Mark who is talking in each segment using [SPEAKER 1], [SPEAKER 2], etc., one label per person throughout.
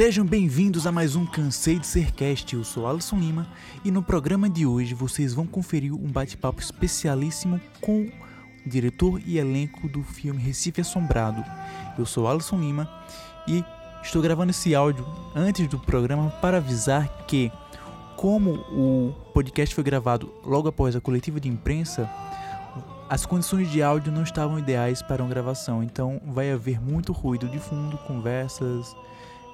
[SPEAKER 1] Sejam bem-vindos a mais um Cansei de Ser Cast. Eu sou Alisson Lima e no programa de hoje vocês vão conferir um bate-papo especialíssimo com o diretor e elenco do filme Recife Assombrado. Eu sou Alisson Lima e estou gravando esse áudio antes do programa para avisar que, como o podcast foi gravado logo após a coletiva de imprensa, as condições de áudio não estavam ideais para uma gravação, então vai haver muito ruído de fundo, conversas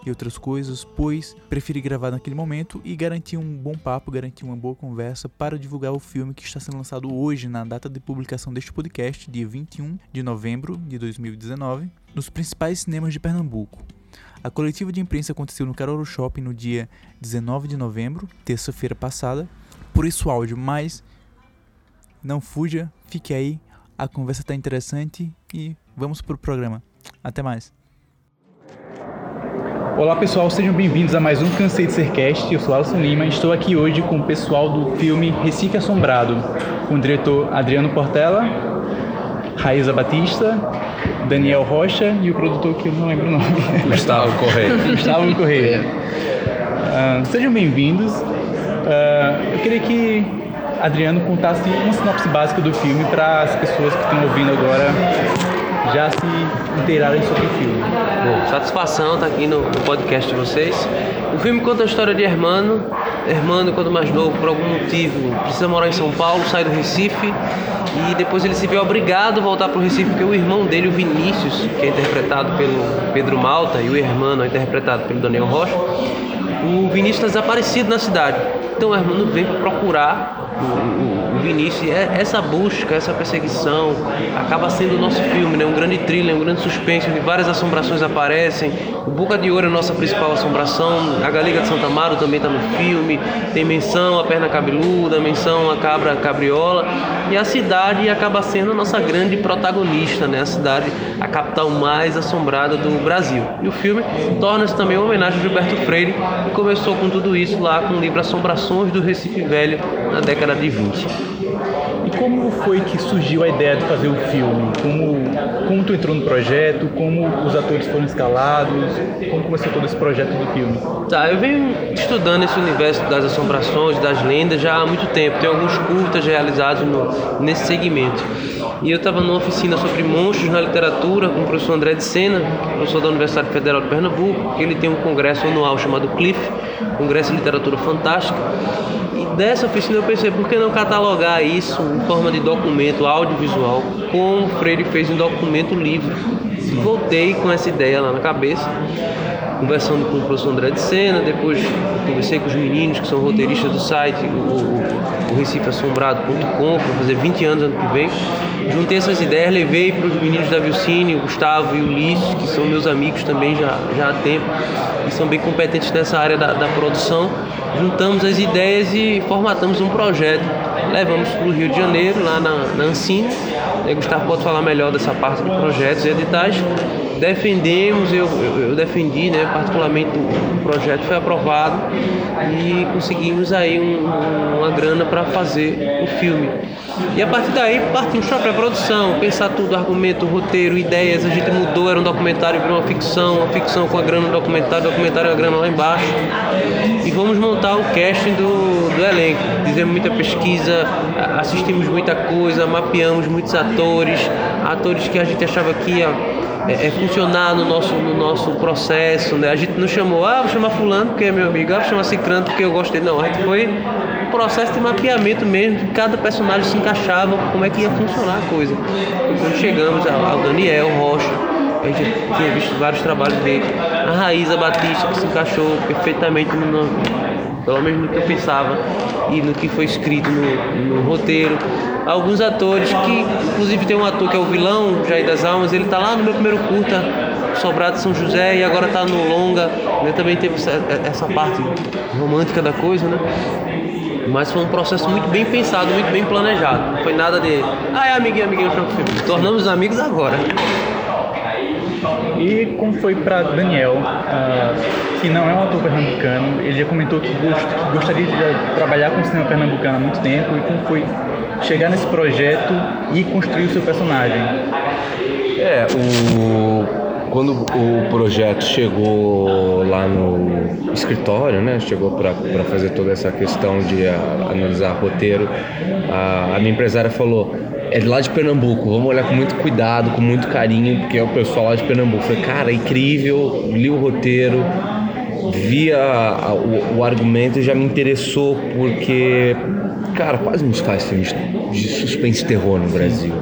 [SPEAKER 1] e outras coisas, pois preferi gravar naquele momento e garantir um bom papo, garantir uma boa conversa para divulgar o filme que está sendo lançado hoje, na data de publicação deste podcast, dia 21 de novembro de 2019, nos principais cinemas de Pernambuco. A coletiva de imprensa aconteceu no Carolo Shopping no dia 19 de novembro, terça-feira passada, por isso áudio, mas não fuja, fique aí, a conversa está interessante e vamos pro programa. Até mais. Olá pessoal, sejam bem-vindos a mais um Cansei de Ser Cast. Eu sou Alisson Lima e estou aqui hoje com o pessoal do filme Recife Assombrado, com o diretor Adriano Portela, Raíza Batista, Daniel Rocha e o produtor que eu não lembro o nome.
[SPEAKER 2] Gustavo Correia.
[SPEAKER 1] Gustavo Correia. Ah, sejam bem-vindos. Ah, eu queria que Adriano contasse uma sinopse básica do filme para as pessoas que estão ouvindo agora já se inteirarem sobre o filme.
[SPEAKER 2] Bom, satisfação estar aqui no, no podcast de vocês. O filme conta a história de Hermano. Hermano, quando mais novo, por algum motivo, precisa morar em São Paulo, sai do Recife e depois ele se vê obrigado a voltar para o Recife porque o irmão dele, o Vinícius, que é interpretado pelo Pedro Malta, e o Hermano é interpretado pelo Daniel Rocha, o Vinícius está desaparecido na cidade. Então o Hermano vem procurar o, o, o Vinícius. É- essa busca, essa perseguição acaba sendo o nosso filme, né? um grande thriller, um grande suspense, onde várias assombrações aparecem. O Boca de Ouro é a nossa principal assombração, a Galiga de Santa Amaro também está no filme, tem menção a perna cabeluda, menção a cabra cabriola. E a cidade acaba sendo a nossa grande protagonista, né? a cidade, a capital mais assombrada do Brasil. E o filme torna-se também uma homenagem a Gilberto Freire, que começou com tudo isso lá com o livro Assombrações do Recife Velho, na década de 20.
[SPEAKER 1] E como foi que surgiu a ideia de fazer o filme? Como, como tu entrou no projeto? Como os atores foram escalados? Como começou todo esse projeto do filme?
[SPEAKER 2] Tá, eu venho estudando esse universo das assombrações, das lendas já há muito tempo. Tem alguns curtas realizados no- nesse segmento. E eu estava numa oficina sobre monstros na literatura com o professor André de Sena, professor da Universidade Federal de Pernambuco, que ele tem um congresso anual chamado CLIF, Congresso de Literatura Fantástica. Dessa oficina eu pensei, por que não catalogar isso em forma de documento audiovisual, como o Freire fez em documento livro. Voltei com essa ideia lá na cabeça conversando com o professor André de Sena, depois conversei com os meninos que são roteiristas do site, o, o, o RecifeAssombrado.com, que fazer 20 anos ano que vem. Juntei essas ideias, levei para os meninos da Vilcine, o Gustavo e o Ulisses, que são meus amigos também já, já há tempo, e são bem competentes nessa área da, da produção. Juntamos as ideias e formatamos um projeto. Levamos para o Rio de Janeiro, lá na, na Ancine. Aí Gustavo pode falar melhor dessa parte de projetos e editais defendemos, eu, eu, defendi, né, particularmente o projeto foi aprovado e conseguimos aí um- um- uma grana para fazer o filme. E a partir daí partimos para a pré-produção, pensar tudo, argumento, roteiro, ideias, a gente mudou, era um documentário, virou uma ficção, uma ficção com a grana do documentário, documentário com a grana lá embaixo. E vamos montar o casting do, do elenco. Fizemos muita pesquisa, assistimos muita coisa, mapeamos muitos atores, atores que a gente achava que ia é, é funcionar no nosso, no nosso processo, né? A gente não chamou, ah, vou chamar fulano porque é meu amigo, ah, vou chamar cicrano porque eu gosto dele. Não, a gente foi um processo de mapeamento mesmo, que cada personagem se encaixava, como é que ia funcionar a coisa. E quando chegamos ao, Daniel Rocha, a gente tinha visto vários trabalhos dele, a Raíza Batista, que se encaixou perfeitamente no- pelo menos no que eu pensava e no que foi escrito no, no roteiro. Alguns atores que, inclusive tem um ator que é o vilão, Jair das Almas, ele tá lá no meu primeiro curta, Sobrado São José, e agora tá no longa, né? também teve essa, essa parte romântica da coisa, né? Mas foi um processo muito bem pensado, muito bem planejado. Não foi nada de, ah, é amiguinho, amiguinho, filme. Tornamos amigos agora.
[SPEAKER 1] E como foi para Daniel, uh, que não é um ator pernambucano, ele já comentou que gostaria de trabalhar com o cinema pernambucano há muito tempo e como foi chegar nesse projeto e construir o seu personagem?
[SPEAKER 3] É, o quando o projeto chegou lá no escritório, né, chegou para fazer toda essa questão de a, analisar roteiro, a, a minha empresária falou: é lá de Pernambuco, vamos olhar com muito cuidado, com muito carinho, porque é o pessoal lá de Pernambuco. Falei, cara, incrível, li o roteiro, vi a, o, o, argumento e já me interessou, porque, cara, quase faz filme de suspense e terror no Brasil.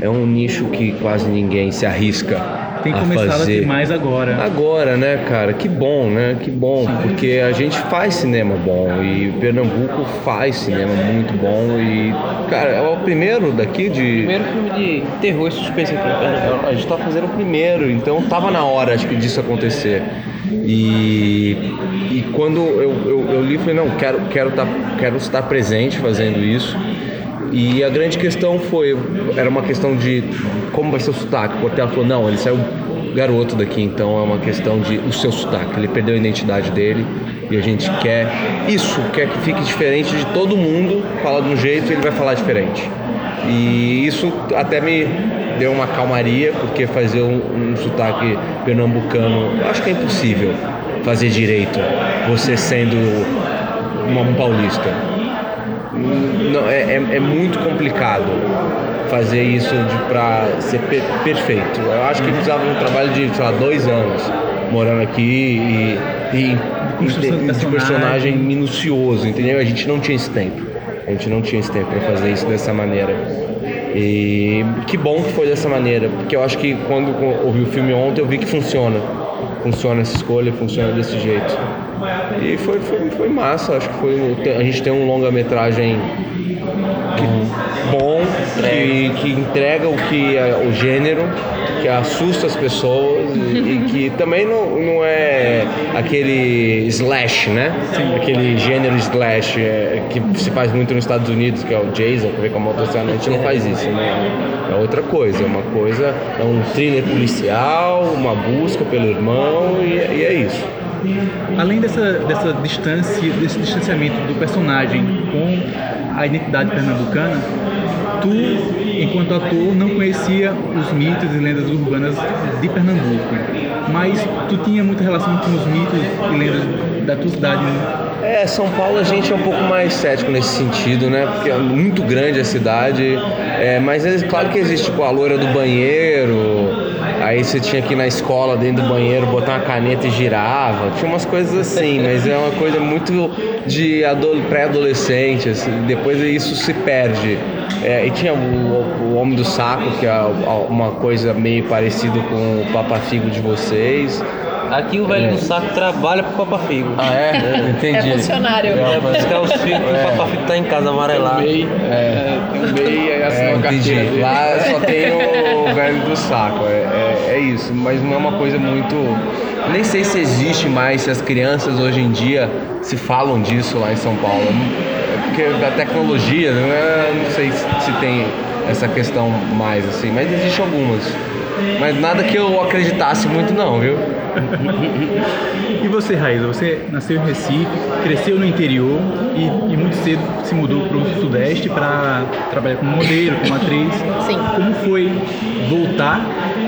[SPEAKER 3] É um nicho que quase ninguém se arrisca
[SPEAKER 1] tem começado a,
[SPEAKER 3] fazer.
[SPEAKER 1] a ter mais agora.
[SPEAKER 3] Agora, né, cara? Que bom, né? Que bom, Sim. porque a gente faz cinema bom e Pernambuco faz cinema muito bom e, cara, é o primeiro daqui de.
[SPEAKER 2] Primeiro filme de terror e suspense aqui Pernambuco.
[SPEAKER 3] A gente tá fazendo o primeiro, então tava na hora, acho que, disso acontecer. E, e quando eu, eu, eu li, falei, não, quero, quero, tá, quero estar presente fazendo isso. E a grande questão foi, era uma questão de como vai ser o sotaque. O Portela falou, não, ele saiu garoto daqui, então é uma questão de o seu sotaque. Ele perdeu a identidade dele e a gente quer isso, quer que fique diferente de todo mundo, fala de um jeito e ele vai falar diferente. E isso até me deu uma calmaria, porque fazer um, um sotaque pernambucano, acho que é impossível fazer direito, você sendo um paulista não, é, é, é, muito complicado fazer isso para ser per perfeito. Eu acho que precisava de um trabalho de, sei lá, dois anos morando aqui e, e, e de, de personagem minucioso, entendeu? A gente não tinha esse tempo. A gente não tinha esse tempo para fazer isso dessa maneira. E que bom que foi dessa maneira, porque eu acho que quando ouvi o filme ontem eu vi que funciona. Funciona essa escolha, funciona desse jeito. E foi, foi, foi massa, acho que foi. A gente tem um longa-metragem bom, que, que entrega o que é o gênero, que assusta as pessoas e, e que também não, não é aquele slash, né? Sim. Aquele gênero slash é, que se faz muito nos Estados Unidos, que é o Jason, que vem com a motocicleta, a gente não faz isso, né? É outra coisa, é uma coisa, é um thriller policial, uma busca pelo irmão e, e é isso.
[SPEAKER 1] Além dessa, dessa distância, desse distanciamento do personagem com a identidade pernambucana, tu, enquanto ator, não conhecia os mitos e lendas urbanas de Pernambuco, mas tu tinha muita relação com os mitos e lendas da tua cidade, né?
[SPEAKER 3] É, São Paulo a gente é um pouco mais cético nesse sentido, né? Porque é muito grande a cidade, é, mas é claro que existe tipo, a loira do banheiro, Aí você tinha que ir na escola, dentro do banheiro, botar uma caneta e girava. Tinha umas coisas assim, mas é uma coisa muito de pré-adolescente, assim. Depois isso se perde. É, e tinha o, o, Homem do Saco, que é uma coisa meio parecida com o Papa Figo de vocês.
[SPEAKER 2] Aqui o velho é. do saco trabalha pro Papa Figo.
[SPEAKER 3] Ah, é? é
[SPEAKER 4] entendi. É funcionário. É,
[SPEAKER 2] buscar os filhos é. o Papa Figo tá em casa amarelado.
[SPEAKER 3] MEI, é. tem o MEI e assinou é, carteira. Lá só tem o velho do saco. É, é, é, isso, mas não é uma coisa muito. Nem sei se existe mais, se as crianças hoje em dia se falam disso lá em São Paulo. É porque a tecnologia, não, é, não sei se tem essa questão mais assim, mas existe algumas. Mas nada que eu acreditasse muito não, viu?
[SPEAKER 1] e você, Raíza, você nasceu em Recife, cresceu no interior e, e muito cedo se mudou para o Sudeste para trabalhar como modelo, como atriz.
[SPEAKER 4] Sim.
[SPEAKER 1] Como foi voltar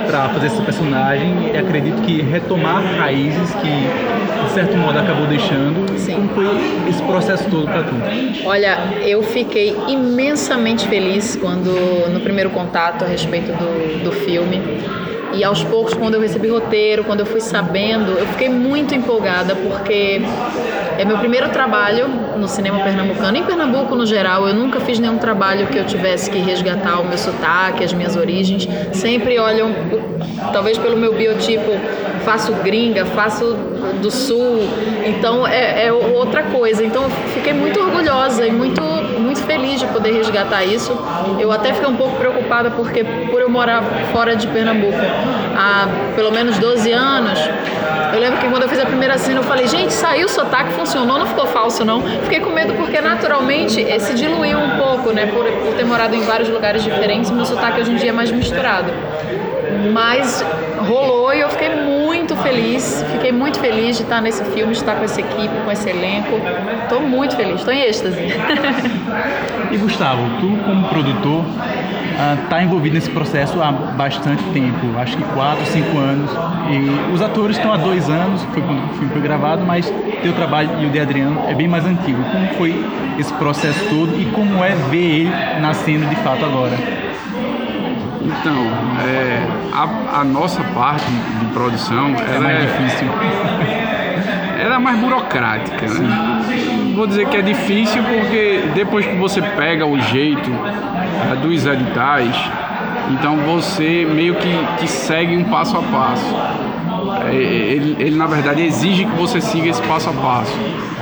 [SPEAKER 1] para fazer esse personagem e acredito que retomar raízes que, de certo modo, acabou deixando.
[SPEAKER 4] Sim.
[SPEAKER 1] Como foi esse processo todo para tu?
[SPEAKER 4] Olha, eu fiquei imensamente feliz quando, no primeiro contato a respeito do, do filme, e aos poucos, quando eu recebi roteiro, quando eu fui sabendo, eu fiquei muito empolgada porque é meu primeiro trabalho no cinema pernambucano. Em Pernambuco, no geral, eu nunca fiz nenhum trabalho que eu tivesse que resgatar o meu sotaque, as minhas origens. Sempre olham, talvez pelo meu biotipo, faço gringa, faço do sul, então é, é outra coisa. Então fiquei muito orgulhosa e muito, muito feliz de poder resgatar isso. Eu até fiquei um pouco preocupada porque por eu morar fora de Pernambuco há pelo menos 12 anos, eu lembro que quando eu fiz a primeira cena eu falei, gente, saiu o sotaque, funcionou, não ficou falso não. Fiquei com medo porque naturalmente se diluiu um pouco, né, por, por ter morado em vários lugares diferentes, meu sotaque hoje em dia é mais misturado. Mas rolou e eu fiquei muito feliz, fiquei muito feliz de estar nesse filme, de estar com essa equipe, com esse elenco. Estou muito feliz, estou em êxtase.
[SPEAKER 1] e Gustavo, tu como produtor está ah, envolvido nesse processo há bastante tempo, acho que 4, 5 anos. E os atores estão há dois anos, foi quando o filme foi gravado, mas teu trabalho e o de Adriano é bem mais antigo. Como foi esse processo todo e como é ver ele nascendo de fato agora?
[SPEAKER 5] Então, é, a, a, nossa parte de produção
[SPEAKER 1] é mais é, difícil.
[SPEAKER 5] Ela é mais burocrática, né? Vou dizer que é difícil porque depois que você pega o jeito é, dos editais, então você meio que, que segue um passo a passo. É, ele, ele, na verdade exige que você siga esse passo a passo.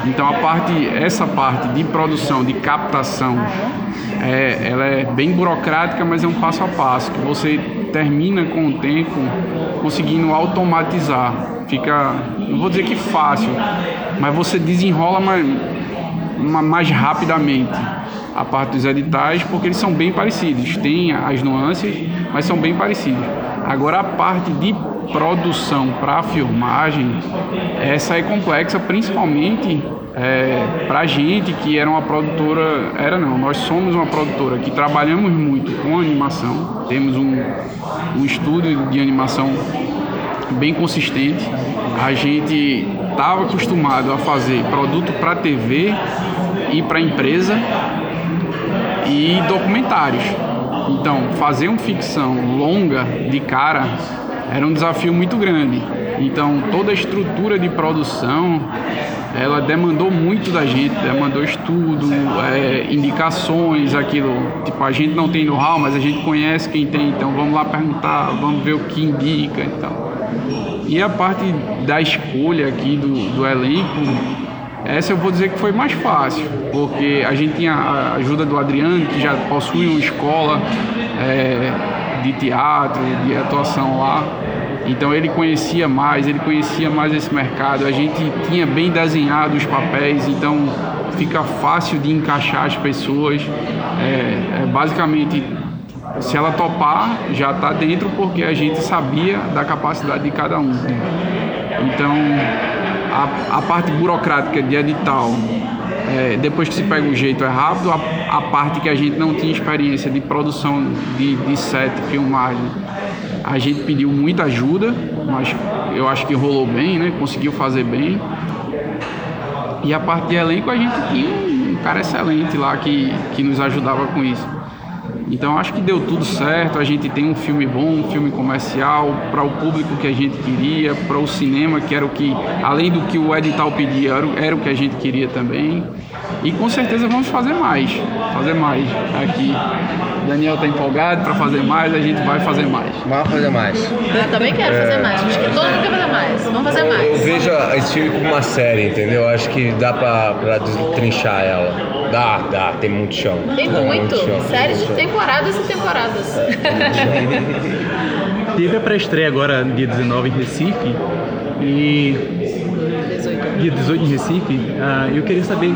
[SPEAKER 5] Então a parte, essa parte de produção, de captação, é, ela é bem burocrática, mas é um passo a passo que você termina com o tempo conseguindo automatizar. Fica, não vou dizer que fácil, mas você desenrola mais, mais rapidamente a parte dos editais, porque eles são bem parecidos. Tem as nuances, mas são bem parecidos. Agora a parte de produção para filmagem, essa é complexa, principalmente é, para a gente que era uma produtora, era não, nós somos uma produtora que trabalhamos muito com animação, temos um, um estúdio de animação bem consistente. A gente estava acostumado a fazer produto para TV e para empresa e documentários. Então, fazer uma ficção longa de cara era um desafio muito grande. Então, toda a estrutura de produção ela demandou muito da gente, demandou estudo, é, indicações, aquilo. Tipo, a gente não tem know-how, mas a gente conhece quem tem, então vamos lá perguntar, vamos ver o que indica então. E a parte da escolha aqui do, do elenco, essa eu vou dizer que foi mais fácil, porque a gente tinha a ajuda do Adriano, que já possui uma escola é, de teatro, de atuação lá. Então ele conhecia mais, ele conhecia mais esse mercado. A gente tinha bem desenhado os papéis, então fica fácil de encaixar as pessoas. É, é basicamente, se ela topar, já está dentro porque a gente sabia da capacidade de cada um. Então, a, a parte burocrática de edital, é, depois que se pega o jeito é rápido, a, a, parte que a gente não tinha experiência de produção de, de set, filmagem, a gente pediu muita ajuda, mas eu acho que rolou bem, né? Conseguiu fazer bem. E a parte de elenco a gente tinha um cara excelente lá que, que nos ajudava com isso. Então acho que deu tudo certo. A gente tem um filme bom, um filme comercial para o público que a gente queria, para o cinema que era o que, além do que o edital pedia, era, era o que a gente queria também. E com certeza vamos fazer mais, fazer mais aqui. Daniel está empolgado para fazer mais, a gente vai fazer mais.
[SPEAKER 3] Vai fazer mais.
[SPEAKER 4] Eu também quero é... fazer mais. Acho que todo mundo quer fazer mais. Vamos fazer mais.
[SPEAKER 3] Eu vejo esse filme como uma série, entendeu? Acho que dá para trinchar ela. Dá, dá, tem muito chão.
[SPEAKER 4] Tem muito. muito chão, Séries de temporadas e temporadas.
[SPEAKER 1] Teve a pré-estreia agora, dia 19 em Recife. E.
[SPEAKER 4] 18.
[SPEAKER 1] Dia 18 em Recife. Uh, eu queria saber,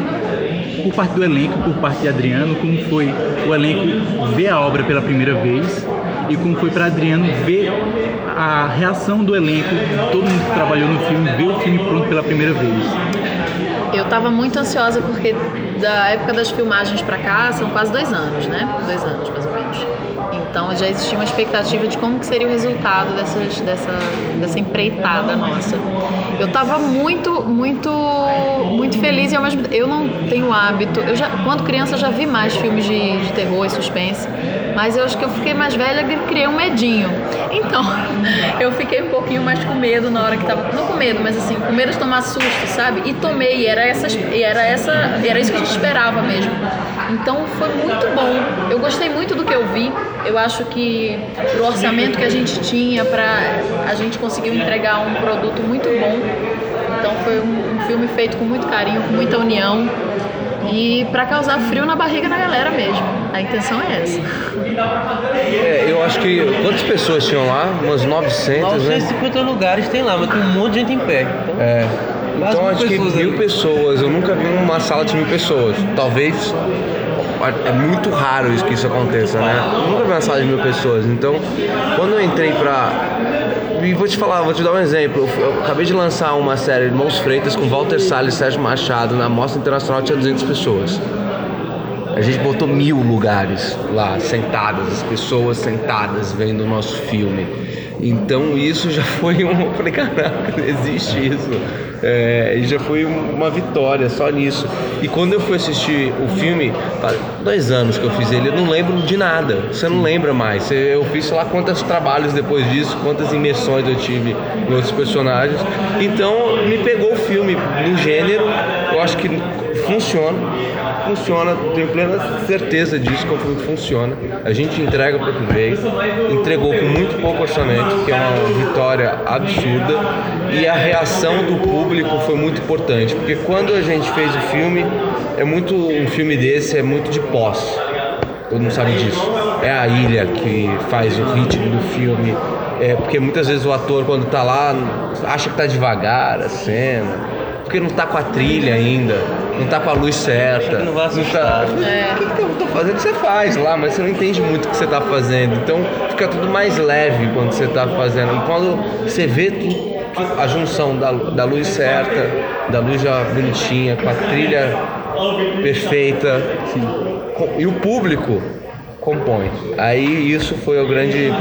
[SPEAKER 1] por parte do elenco, por parte de Adriano, como foi o elenco ver a obra pela primeira vez e como foi para Adriano ver a reação do elenco, todo mundo que trabalhou no filme, ver o filme pronto pela primeira vez.
[SPEAKER 4] Eu estava muito ansiosa porque da época das filmagens para cá são quase dois anos, né? Dois anos mais ou menos. Então já existia uma expectativa de como que seria o resultado dessas, dessa, dessa empreitada nossa. Eu estava muito, muito, muito feliz e ao mesmo tempo eu não tenho hábito. Eu já, quando criança, já vi mais filmes de, de terror e suspense. Mas eu acho que eu fiquei mais velha e criei um medinho. Então, eu fiquei um pouquinho mais com medo na hora que tava. Não com medo, mas assim, com medo de tomar susto, sabe? E tomei, e era, essa, e era, essa, era isso que a gente esperava mesmo. Então foi muito bom. Eu gostei muito do que eu vi. Eu acho que o orçamento que a gente tinha para a gente conseguiu entregar um produto muito bom. Então foi um, um filme feito com muito carinho, com muita união. e para causar frio na barriga da galera mesmo. A intenção é essa.
[SPEAKER 3] É, eu acho que. Quantas pessoas tinham lá? Umas 900, né?
[SPEAKER 2] 950 lugares tem lá, mas tem um monte de gente em pé. Então,
[SPEAKER 3] É. Então
[SPEAKER 2] mil
[SPEAKER 3] acho que
[SPEAKER 2] pessoas
[SPEAKER 3] mil pessoas. Eu nunca vi uma sala de mil pessoas. Talvez. É muito raro isso que isso aconteça, né? Nunca vi uma sala de mil pessoas. Então, quando eu entrei pra. E vou te falar, vou te dar um exemplo. Eu, eu acabei de lançar uma série Irmãos Freitas com Walter Salles e Sérgio Machado. Na Mostra Internacional tinha 200 pessoas. A gente botou mil lugares lá, sentadas, as pessoas sentadas vendo o nosso filme. Então isso já foi um. Eu falei, caraca, existe isso. É, já foi um- uma vitória só nisso. E quando eu fui assistir o filme, faz dois anos que eu fiz ele, eu não lembro de nada. Você não lembra mais. Eu fiz sei lá quantos trabalhos depois disso, quantas imersões eu tive outros personagens. Então me pegou o filme no gênero, eu acho que funciona funciona, tenho plena certeza disso, que funciona. A gente entrega para o veio, entregou com muito pouco orçamento, que é uma vitória absurda, e a reação do público foi muito importante, porque quando a gente fez o filme, é muito um filme desse é muito de posse. Todo mundo sabe disso. É a ilha que faz o ritmo do filme. É porque muitas vezes o ator quando tá lá acha que tá devagar a cena, porque não tá com a trilha ainda, não tá com a luz certa.
[SPEAKER 2] não vai
[SPEAKER 3] tá.
[SPEAKER 2] assustar.
[SPEAKER 3] O que, que eu tô fazendo? Você faz lá, mas você não entende muito o que você tá fazendo. Então fica tudo mais leve quando você tá fazendo. Quando você vê a junção da, da luz certa, da luz já bonitinha, com a trilha perfeita, com- e o público compõe. Aí isso foi o grande.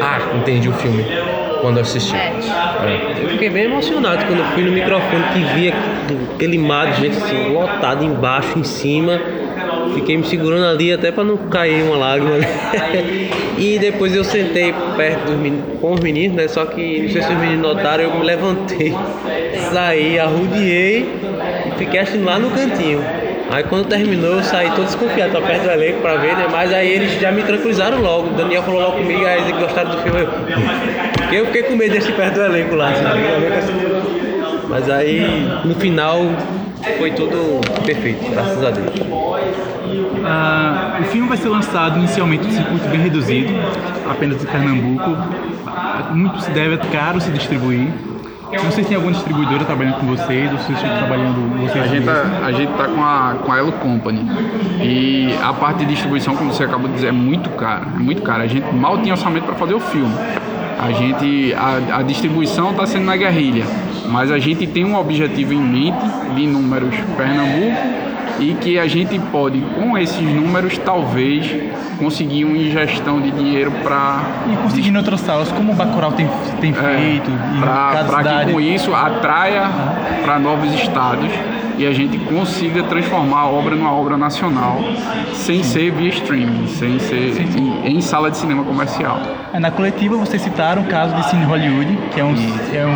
[SPEAKER 3] Ah, entendi o filme quando assisti.
[SPEAKER 4] É.
[SPEAKER 3] É.
[SPEAKER 2] Eu fiquei bem emocionado quando fui no microfone que vi aquele mar de gente assim, lotado embaixo, em cima. Fiquei me segurando ali até para não cair uma lágrima. e depois eu sentei perto meninos, com os meninos, né? Só que não sei se os meninos notaram, eu me levantei, saí, arrudiei e fiquei assistindo lá no cantinho. Aí quando terminou eu saí todo desconfiado, tô perto do elenco pra ver, né? Mas aí eles já me tranquilizaram logo. O Daniel falou logo comigo, aí eles gostaram do filme. Eu, eu fiquei com medo de assistir perto do elenco lá. assim. Mas aí no final foi tudo perfeito, graças a Deus.
[SPEAKER 1] Ah, o filme vai ser lançado inicialmente em circuito bem reduzido, apenas em Pernambuco. Muito se deve a caro se distribuir. Não sei se tem alguma distribuidora trabalhando com vocês ou se vocês estão trabalhando vocês
[SPEAKER 5] A gente, tá, a gente tá com a, com a Elo Company. E a parte de distribuição, como você acabou de dizer, é muito cara. É muito cara. A gente mal tinha orçamento para fazer o filme. A gente. A, a distribuição está sendo na guerrilha. Mas a gente tem um objetivo em mente de números Pernambuco e que a gente pode, com esses números, talvez conseguir uma ingestão de dinheiro para
[SPEAKER 1] E conseguindo outras salas, como o Bacurau tem, tem feito, em cada
[SPEAKER 5] para que com isso atraia para novos estados e a gente consiga transformar a obra numa obra nacional sem ser via streaming, sem ser em, em sala de cinema comercial.
[SPEAKER 1] É, Na coletiva vocês citaram o caso de Cine Hollywood, que é um, é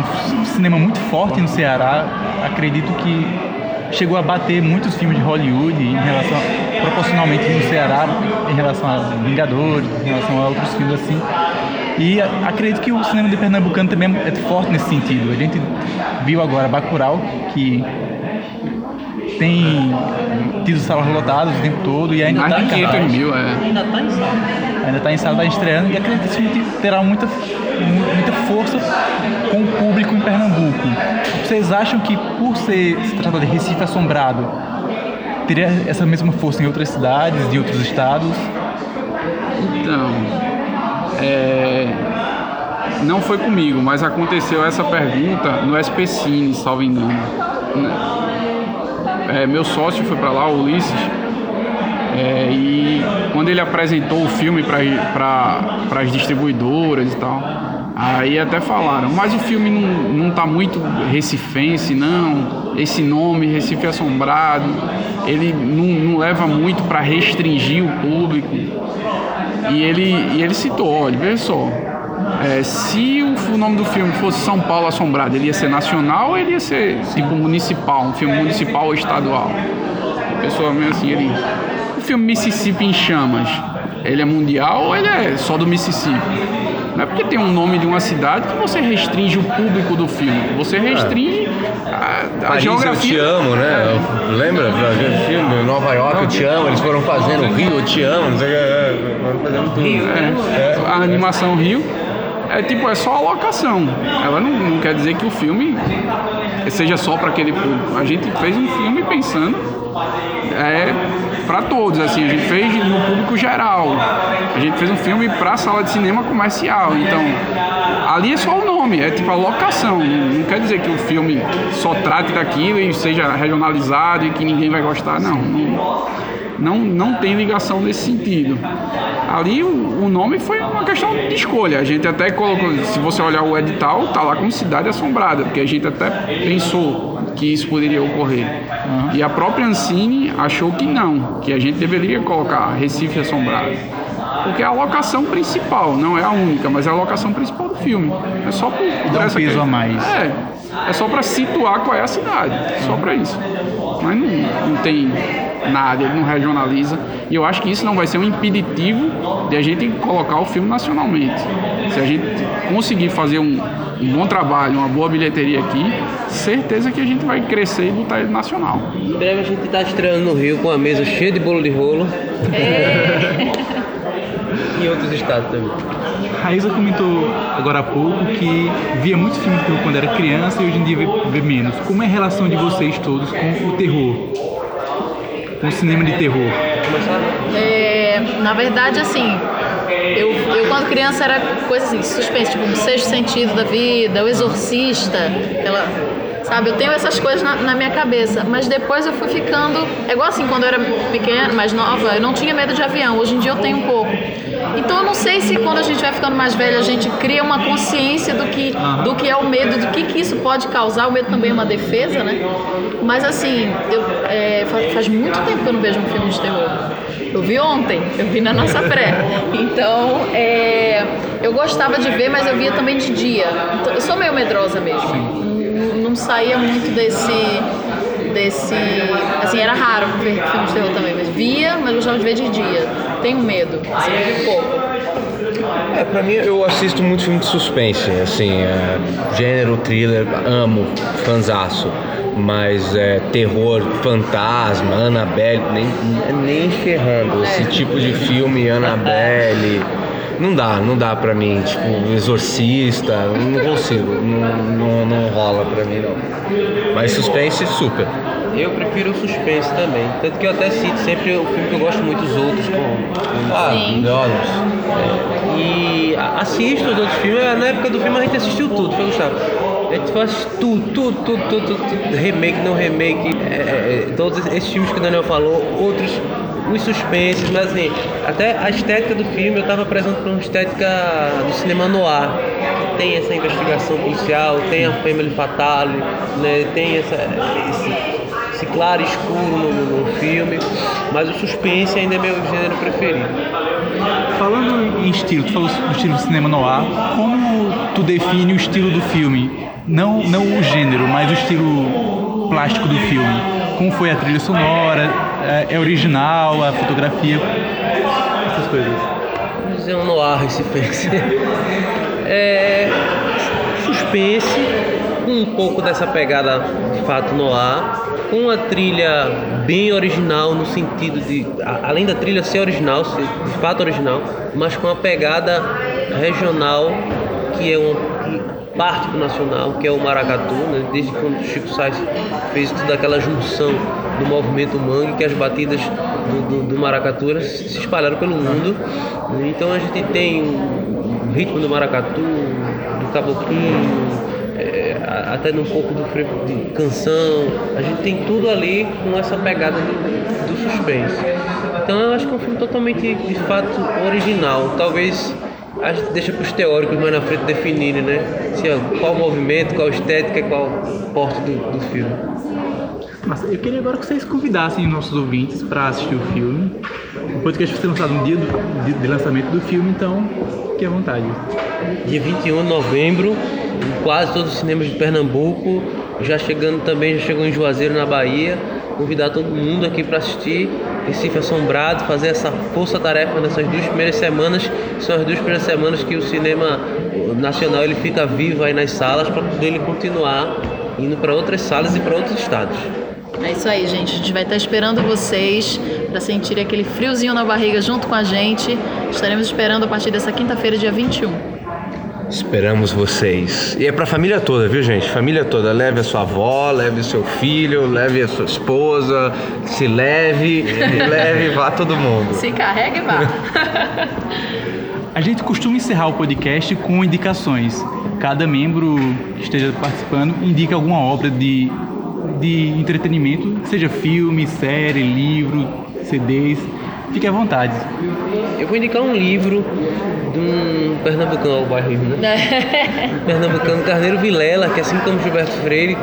[SPEAKER 1] um cinema muito forte no Ceará. Acredito que chegou a bater muitos filmes de Hollywood em relação a- proporcionalmente no Ceará em relação a Vingadores, em relação a outros filmes assim. E acredito que o cinema de Pernambucano também é forte nesse sentido. A gente viu agora Bacurau, que tem tido salas lotadas o tempo todo e ainda
[SPEAKER 5] Mais
[SPEAKER 1] está
[SPEAKER 5] de
[SPEAKER 1] em
[SPEAKER 5] 500
[SPEAKER 1] cartaz.
[SPEAKER 5] mil, é.
[SPEAKER 2] Ainda tá em sala.
[SPEAKER 1] Ainda está em sala, está estreando e acredito que terá muita, mu- muita força com o público em Pernambuco. Vocês acham que por ser, se tratar de Recife assombrado, teria essa mesma força em outras cidades, de outros estados?
[SPEAKER 5] Então, é, não foi comigo, mas aconteceu essa pergunta no SP Cine, salvo engano. É, meu sócio foi para lá, o Ulisses, é, e quando ele apresentou o filme para as distribuidoras e tal, aí até falaram, mas o filme não, não tá muito recifense, não. Esse nome, Recife Assombrado, ele não, não leva muito para restringir o público. E ele, e ele citou, olha, veja só, é, se o, o nome do filme fosse São Paulo Assombrado, ele ia ser nacional ou ele ia ser tipo municipal, um filme municipal ou estadual? A pessoa meio assim, ele. O filme Mississippi em Chamas, ele é mundial ou ele é só do Mississippi? Não é porque tem um nome de uma cidade que você restringe o público do filme. Você restringe a, a
[SPEAKER 3] Paris,
[SPEAKER 5] geografia.
[SPEAKER 3] Eu te amo, né? Lembra? O filme Nova York, eu te amo. Eles foram fazendo Rio, eu te amo. Não sei que. é, Foram fazendo tudo.
[SPEAKER 5] É, a animação Rio é tipo, é só a locação. Ela não, não quer dizer que o filme seja só para aquele público. A gente fez um filme pensando é, para todos, assim, a gente fez no público geral. A gente fez um filme para sala de cinema comercial. Então, ali é só o nome, é tipo a locação. Não, quer dizer que o filme só trate daquilo e seja regionalizado e que ninguém vai gostar, não. não não, não tem ligação nesse sentido. Ali o, o, nome foi uma questão de escolha. A gente até colocou, se você olhar o edital, tá lá como Cidade Assombrada, porque a gente até pensou que isso poderia ocorrer. Uhum. E a própria Ancine achou que não, que a gente deveria colocar Recife Assombrado. Porque é a locação principal, não é a única, mas é a locação principal do filme. É só por, por
[SPEAKER 1] Dá um peso a mais.
[SPEAKER 5] É, é só para situar qual é a cidade, só para isso. Mas não, não tem nada, ele não regionaliza. E eu acho que isso não vai ser um impeditivo de a gente colocar o filme nacionalmente. Se a gente conseguir fazer um, um bom trabalho, uma boa bilheteria aqui, certeza que a gente vai crescer e botar ele nacional.
[SPEAKER 2] Em breve a gente está estreando no Rio com a mesa cheia de bolo de rolo. e em outros estados também.
[SPEAKER 1] Raíza comentou agora há pouco que via muito filme quando era criança e hoje em dia vê, vê menos. Como é a relação de vocês todos com o terror? Com o cinema de terror?
[SPEAKER 4] É, na verdade, assim, eu, eu quando criança era coisa assim, suspense, tipo um sexto sentido da vida, o exorcista, sabe? Eu tenho essas coisas na, na, minha cabeça, mas depois eu fui ficando. É igual assim, quando eu era pequena, mais nova, eu não tinha medo de avião, hoje em dia eu tenho um pouco. Então eu não sei se quando a gente vai ficando mais velha a gente cria uma consciência do que, do que é o medo, do que, que isso pode causar. O medo também é uma defesa, né? Mas assim, eu, é, faz, faz muito tempo que eu não vejo um filme de terror. Eu vi ontem, eu vi na nossa pré. Então, é, eu gostava de ver, mas eu via também de dia. Então, eu sou meio medrosa mesmo. Não, não saía muito desse desse. Assim, era raro ver filme de terror também, mas via, mas gostava de ver de dia. Tenho medo, assim, vi pouco.
[SPEAKER 3] É, pra mim eu assisto muito filme de suspense, assim, é, gênero, thriller, amo, fanzaço. Mas é, terror, fantasma, Annabelle, nem, nem ferrando. Esse tipo de filme, Annabelle. Não dá, não dá pra mim, tipo, exorcista, não consigo, não, não, não rola pra mim não. Mas suspense, super.
[SPEAKER 2] Eu prefiro o suspense também. Tanto que eu até cito sempre o filme que eu gosto muito, os outros, com.
[SPEAKER 3] Ah, Olhos.
[SPEAKER 2] É, e assisto os outros filmes. Na época do filme a gente assistiu tudo, foi Gustavo. A gente faz tudo, tudo, tudo, tudo, tudo, remake, não remake, é, é, todos esses filmes que o Daniel falou, outros os suspenses, mas assim, até a estética do filme eu estava apresentando para uma estética do cinema noir, tem essa investigação policial, tem a Family Fatale, né, tem essa, esse, esse claro e escuro no, no, filme, mas o suspense ainda é meu gênero preferido.
[SPEAKER 1] Falando em estilo, tu falou do estilo do cinema noir, como tu define o estilo do filme? Não, não o gênero, mas o estilo plástico do filme. Como foi a trilha sonora? É original, a fotografia? Essas coisas.
[SPEAKER 2] Vamos dizer um noir esse suspense. é suspense, um pouco dessa pegada de fato noir, com a trilha bem original no sentido de, além da trilha ser original, ser de fato original, mas com a pegada regional que é uma parte do nacional, que é o maracatu, né? desde quando o Chico Sainz fez toda aquela junção do movimento mangue, que as batidas do, do, do maracatu se espalharam pelo mundo. Então a gente tem o ritmo do maracatu, do caboclinho, até um pouco do frevo de canção, a gente tem tudo ali com essa pegada do, do suspense. Então eu acho que é um filme totalmente de fato original, talvez a gente deixa para os teóricos mais na frente definirem, né? Se, ó, qual movimento, qual estética qual porte do, do filme.
[SPEAKER 1] Mas eu queria agora que vocês convidassem nossos ouvintes para assistir o filme. O podcast vai ser lançado no dia do, de, de lançamento do filme, então fique à vontade.
[SPEAKER 2] Dia 21 de novembro, em quase todos os cinemas de Pernambuco, já chegando também, já chegou em Juazeiro, na Bahia. Convidar todo mundo aqui para assistir Recife Assombrado, fazer essa força-tarefa nessas duas primeiras semanas, são as duas primeiras semanas que o cinema nacional ele fica vivo aí nas salas para poder ele continuar indo para outras salas e para outros estados.
[SPEAKER 4] É isso aí, gente. A gente vai estar esperando vocês para sentir aquele friozinho na barriga junto com a gente. Estaremos esperando a partir dessa quinta-feira, dia 21.
[SPEAKER 3] Esperamos vocês. E é pra família toda, viu, gente? Família toda. Leve a sua avó, leve o seu filho, leve a sua esposa, se leve, leve, vá todo mundo.
[SPEAKER 4] Se carregue e vá.
[SPEAKER 1] a gente costuma encerrar o podcast com indicações. Cada membro que esteja participando indica alguma obra de, de entretenimento, seja filme, série, livro, CDs. Fique à vontade.
[SPEAKER 2] Eu vou indicar um livro de um pernambucano, o bairrismo, né? pernambucano, Carneiro Vilela, que assim como Gilberto Freire,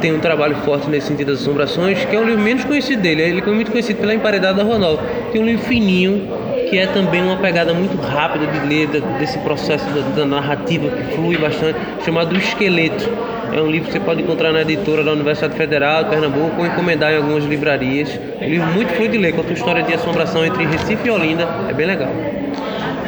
[SPEAKER 2] tem um trabalho forte nesse sentido das assombrações, que é um livro menos conhecido dele. Ele é muito conhecido pela Emparedada da Ronaldo. Tem um livro fininho, que é também uma pegada muito rápida de ler, desse processo da, da narrativa que flui bastante, chamado O Esqueleto. É um livro que você pode encontrar na editora da Universidade Federal de Pernambuco ou encomendar em algumas livrarias. É um livro muito fluido de ler, conta uma história de assombração entre Recife e Olinda. É bem legal.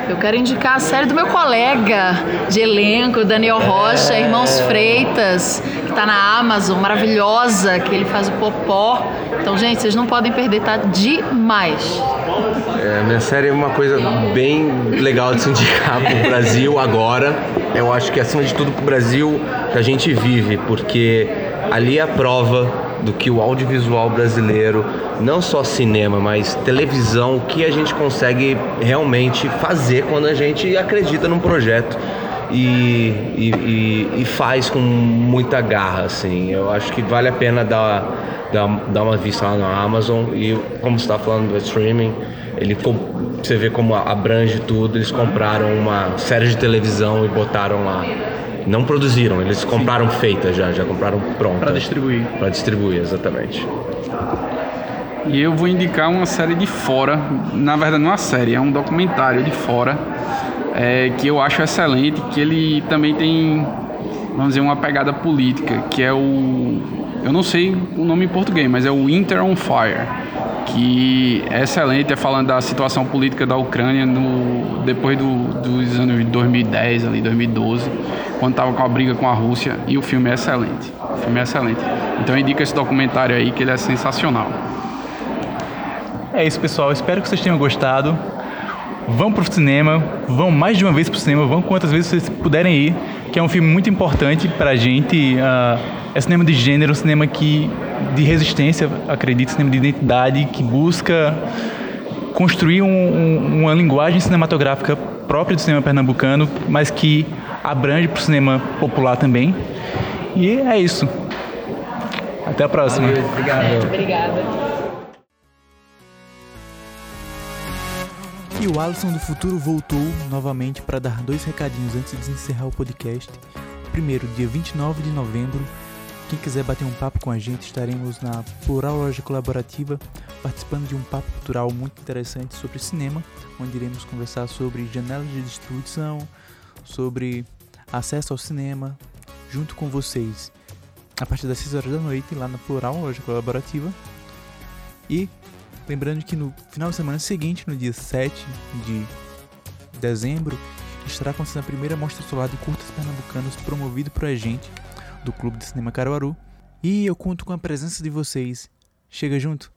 [SPEAKER 4] Eu quero indicar a série do meu colega de elenco, Daniel Rocha, Irmãos Freitas, que está na Amazon, maravilhosa, que ele faz o popó. Então, gente, vocês não podem perder, tá demais.
[SPEAKER 3] É, minha série é uma coisa bem legal de se indicar para o Brasil agora. Eu acho que acima de tudo para o Brasil que a gente vive, porque ali é a prova do que o audiovisual brasileiro, não só cinema, mas televisão, o que a gente consegue realmente fazer quando a gente acredita num projeto e, e, e, faz com muita garra, assim. Eu acho que vale a pena dar, dar, dar uma vista lá na Amazon e como está falando do streaming, ele você vê como abrange tudo, eles compraram uma série de televisão e botaram lá não produziram, eles compraram Sim. feita já, já compraram pronta.
[SPEAKER 1] Para distribuir.
[SPEAKER 3] Para distribuir, exatamente.
[SPEAKER 5] E eu vou indicar uma série de fora, na verdade não é uma série, é um documentário de fora, é, que eu acho excelente, que ele também tem, vamos dizer, uma pegada política, que é o, eu não sei o nome em português, mas é o Winter on Fire, que é excelente, é falando da situação política da Ucrânia no, depois do, dos anos 2010, ali, 2012 quando estava com a briga com a Rússia e o filme é excelente. O filme é excelente. Então indica esse documentário aí que ele é sensacional.
[SPEAKER 1] É isso, pessoal. Espero que vocês tenham gostado. Vão pro cinema, vão mais de uma vez pro cinema, vão quantas vezes vocês puderem ir, que é um filme muito importante pra gente. Uh, é cinema de gênero, cinema que de resistência, acredito, cinema de identidade, que busca construir um, um, uma linguagem cinematográfica própria do cinema pernambucano, mas que abrange para o cinema popular também. E é isso. Até a próxima.
[SPEAKER 3] Valeu, obrigado.
[SPEAKER 4] Obrigada.
[SPEAKER 1] E o Alisson do Futuro voltou novamente para dar dois recadinhos antes de encerrar o podcast. Primeiro, dia 29 de novembro, quem quiser bater um papo com a gente, estaremos na Plural Loja Colaborativa, participando de um papo cultural muito interessante sobre cinema, onde iremos conversar sobre janelas de distribuição, sobre acesso ao cinema junto com vocês a partir das 6 horas da noite lá na Plural Loja Colaborativa. E lembrando que no final de semana seguinte, no dia 7 de dezembro, estará acontecendo a primeira mostra solar de curtas pernambucanos promovido por a gente do Clube de Cinema Caruaru. E eu conto com a presença de vocês. Chega junto!